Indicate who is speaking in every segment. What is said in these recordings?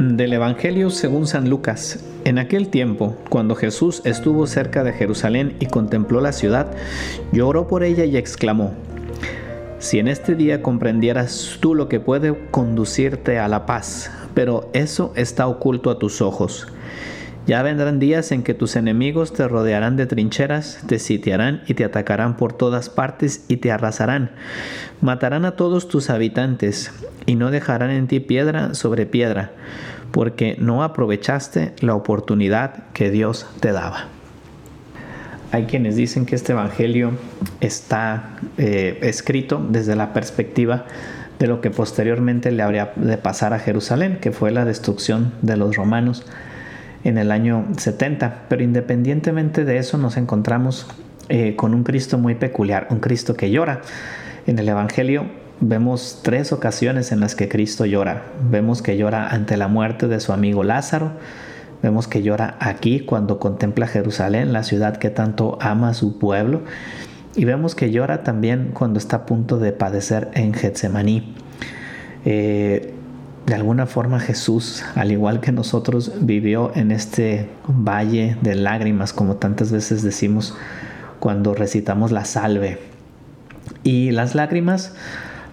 Speaker 1: Del Evangelio según San Lucas. En aquel tiempo, cuando Jesús estuvo cerca de Jerusalén y contempló la ciudad, lloró por ella y exclamó, Si en este día comprendieras tú lo que puede conducirte a la paz, pero eso está oculto a tus ojos. Ya vendrán días en que tus enemigos te rodearán de trincheras, te sitiarán y te atacarán por todas partes y te arrasarán. Matarán a todos tus habitantes y no dejarán en ti piedra sobre piedra, porque no aprovechaste la oportunidad que Dios te daba. Hay quienes dicen que este Evangelio está eh, escrito desde la perspectiva de lo que posteriormente le habría de pasar a Jerusalén, que fue la destrucción de los romanos en el año 70. Pero independientemente de eso nos encontramos eh, con un Cristo muy peculiar, un Cristo que llora. En el Evangelio vemos tres ocasiones en las que Cristo llora. Vemos que llora ante la muerte de su amigo Lázaro. Vemos que llora aquí cuando contempla Jerusalén, la ciudad que tanto ama a su pueblo. Y vemos que llora también cuando está a punto de padecer en Getsemaní. Eh, de alguna forma Jesús, al igual que nosotros, vivió en este valle de lágrimas, como tantas veces decimos cuando recitamos la salve. Y las lágrimas,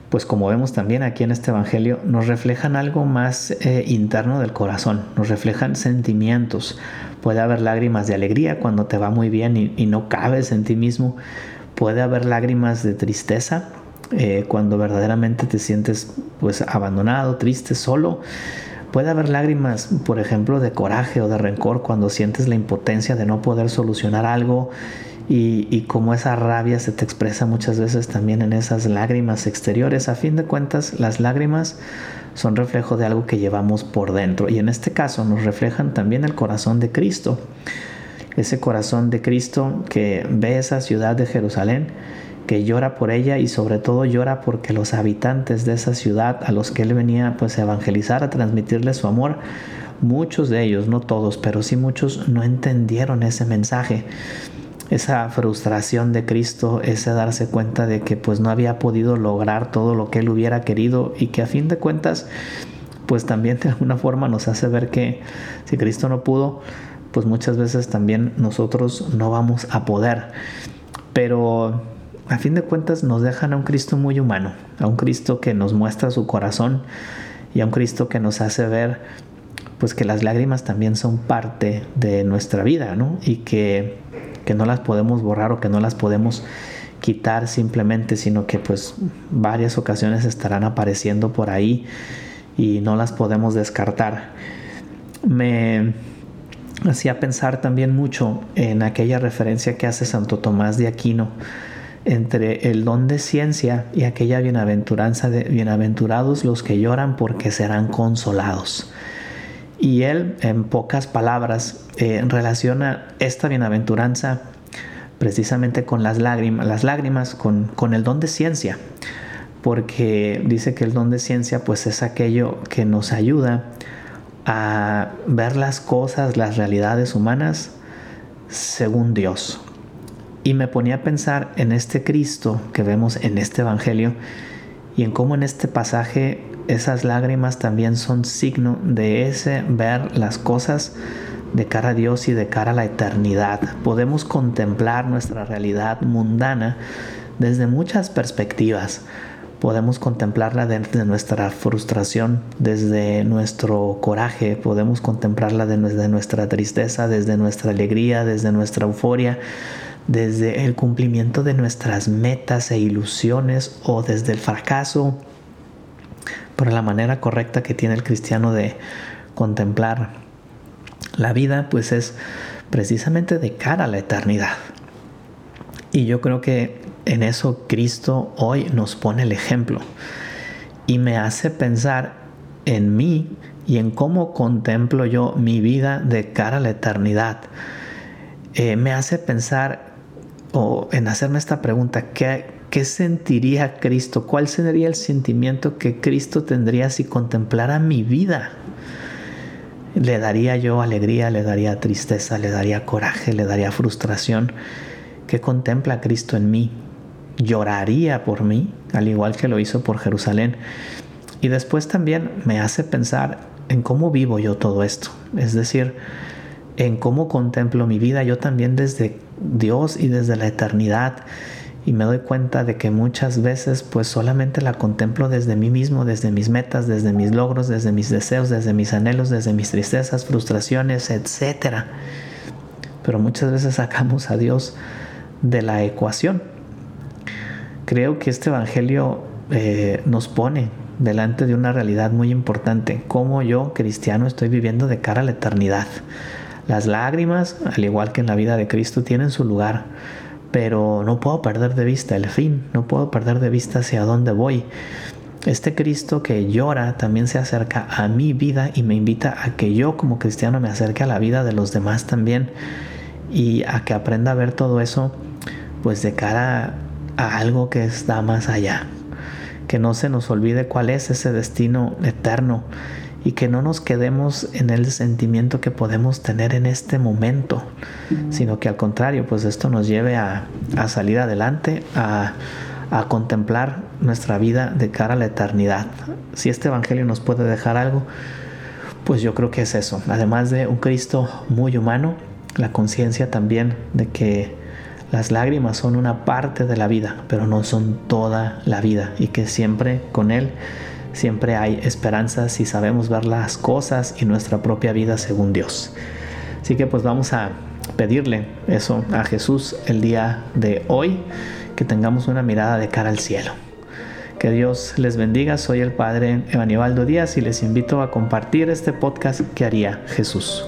Speaker 1: pues como vemos también aquí en este Evangelio, nos reflejan algo más eh, interno del corazón, nos reflejan sentimientos. Puede haber lágrimas de alegría cuando te va muy bien y, y no cabes en ti mismo. Puede haber lágrimas de tristeza eh, cuando verdaderamente te sientes pues abandonado, triste, solo. Puede haber lágrimas, por ejemplo, de coraje o de rencor cuando sientes la impotencia de no poder solucionar algo y, y como esa rabia se te expresa muchas veces también en esas lágrimas exteriores. A fin de cuentas, las lágrimas son reflejo de algo que llevamos por dentro y en este caso nos reflejan también el corazón de Cristo. Ese corazón de Cristo que ve esa ciudad de Jerusalén que llora por ella y sobre todo llora porque los habitantes de esa ciudad a los que él venía pues a evangelizar, a transmitirle su amor, muchos de ellos, no todos, pero sí muchos no entendieron ese mensaje. Esa frustración de Cristo, ese darse cuenta de que pues no había podido lograr todo lo que él hubiera querido y que a fin de cuentas pues también de alguna forma nos hace ver que si Cristo no pudo, pues muchas veces también nosotros no vamos a poder. Pero a fin de cuentas nos dejan a un Cristo muy humano, a un Cristo que nos muestra su corazón y a un Cristo que nos hace ver pues que las lágrimas también son parte de nuestra vida, ¿no? Y que, que no las podemos borrar o que no las podemos quitar simplemente, sino que pues varias ocasiones estarán apareciendo por ahí y no las podemos descartar. Me hacía pensar también mucho en aquella referencia que hace Santo Tomás de Aquino entre el don de ciencia y aquella bienaventuranza de bienaventurados los que lloran porque serán consolados. Y él, en pocas palabras, eh, relaciona esta bienaventuranza precisamente con las lágrimas, las lágrimas con, con el don de ciencia, porque dice que el don de ciencia pues es aquello que nos ayuda a ver las cosas, las realidades humanas según Dios, y me ponía a pensar en este Cristo que vemos en este Evangelio y en cómo en este pasaje esas lágrimas también son signo de ese ver las cosas de cara a Dios y de cara a la eternidad. Podemos contemplar nuestra realidad mundana desde muchas perspectivas. Podemos contemplarla desde nuestra frustración, desde nuestro coraje, podemos contemplarla desde nuestra tristeza, desde nuestra alegría, desde nuestra euforia, desde el cumplimiento de nuestras metas e ilusiones o desde el fracaso, por la manera correcta que tiene el cristiano de contemplar la vida, pues es precisamente de cara a la eternidad. Y yo creo que en eso Cristo hoy nos pone el ejemplo y me hace pensar en mí y en cómo contemplo yo mi vida de cara a la eternidad. Eh, me hace pensar o en hacerme esta pregunta, ¿qué, ¿qué sentiría Cristo? ¿Cuál sería el sentimiento que Cristo tendría si contemplara mi vida? ¿Le daría yo alegría, le daría tristeza, le daría coraje, le daría frustración? ¿Qué contempla Cristo en mí? ¿Lloraría por mí, al igual que lo hizo por Jerusalén? Y después también me hace pensar en cómo vivo yo todo esto. Es decir, en cómo contemplo mi vida yo también desde Dios y desde la eternidad. Y me doy cuenta de que muchas veces pues solamente la contemplo desde mí mismo, desde mis metas, desde mis logros, desde mis deseos, desde mis anhelos, desde mis tristezas, frustraciones, etc. Pero muchas veces sacamos a Dios de la ecuación. Creo que este Evangelio eh, nos pone delante de una realidad muy importante, cómo yo, cristiano, estoy viviendo de cara a la eternidad. Las lágrimas, al igual que en la vida de Cristo, tienen su lugar, pero no puedo perder de vista el fin, no puedo perder de vista hacia dónde voy. Este Cristo que llora también se acerca a mi vida y me invita a que yo como cristiano me acerque a la vida de los demás también y a que aprenda a ver todo eso pues de cara a algo que está más allá que no se nos olvide cuál es ese destino eterno y que no nos quedemos en el sentimiento que podemos tener en este momento, sino que al contrario, pues esto nos lleve a, salir adelante, a, a, contemplar nuestra vida de cara a la eternidad. Si este Evangelio nos puede dejar algo, pues yo creo que es eso. Además de un Cristo muy humano, la conciencia también de que las lágrimas son una parte de la vida, pero no son toda la vida y que siempre con Él siempre hay esperanza si sabemos ver las cosas y nuestra propia vida según Dios. Así que pues vamos a pedirle eso a Jesús el día de hoy, que tengamos una mirada de cara al cielo. Que Dios les bendiga, soy el Padre Evanibaldo Díaz y les invito a compartir este podcast que haría Jesús.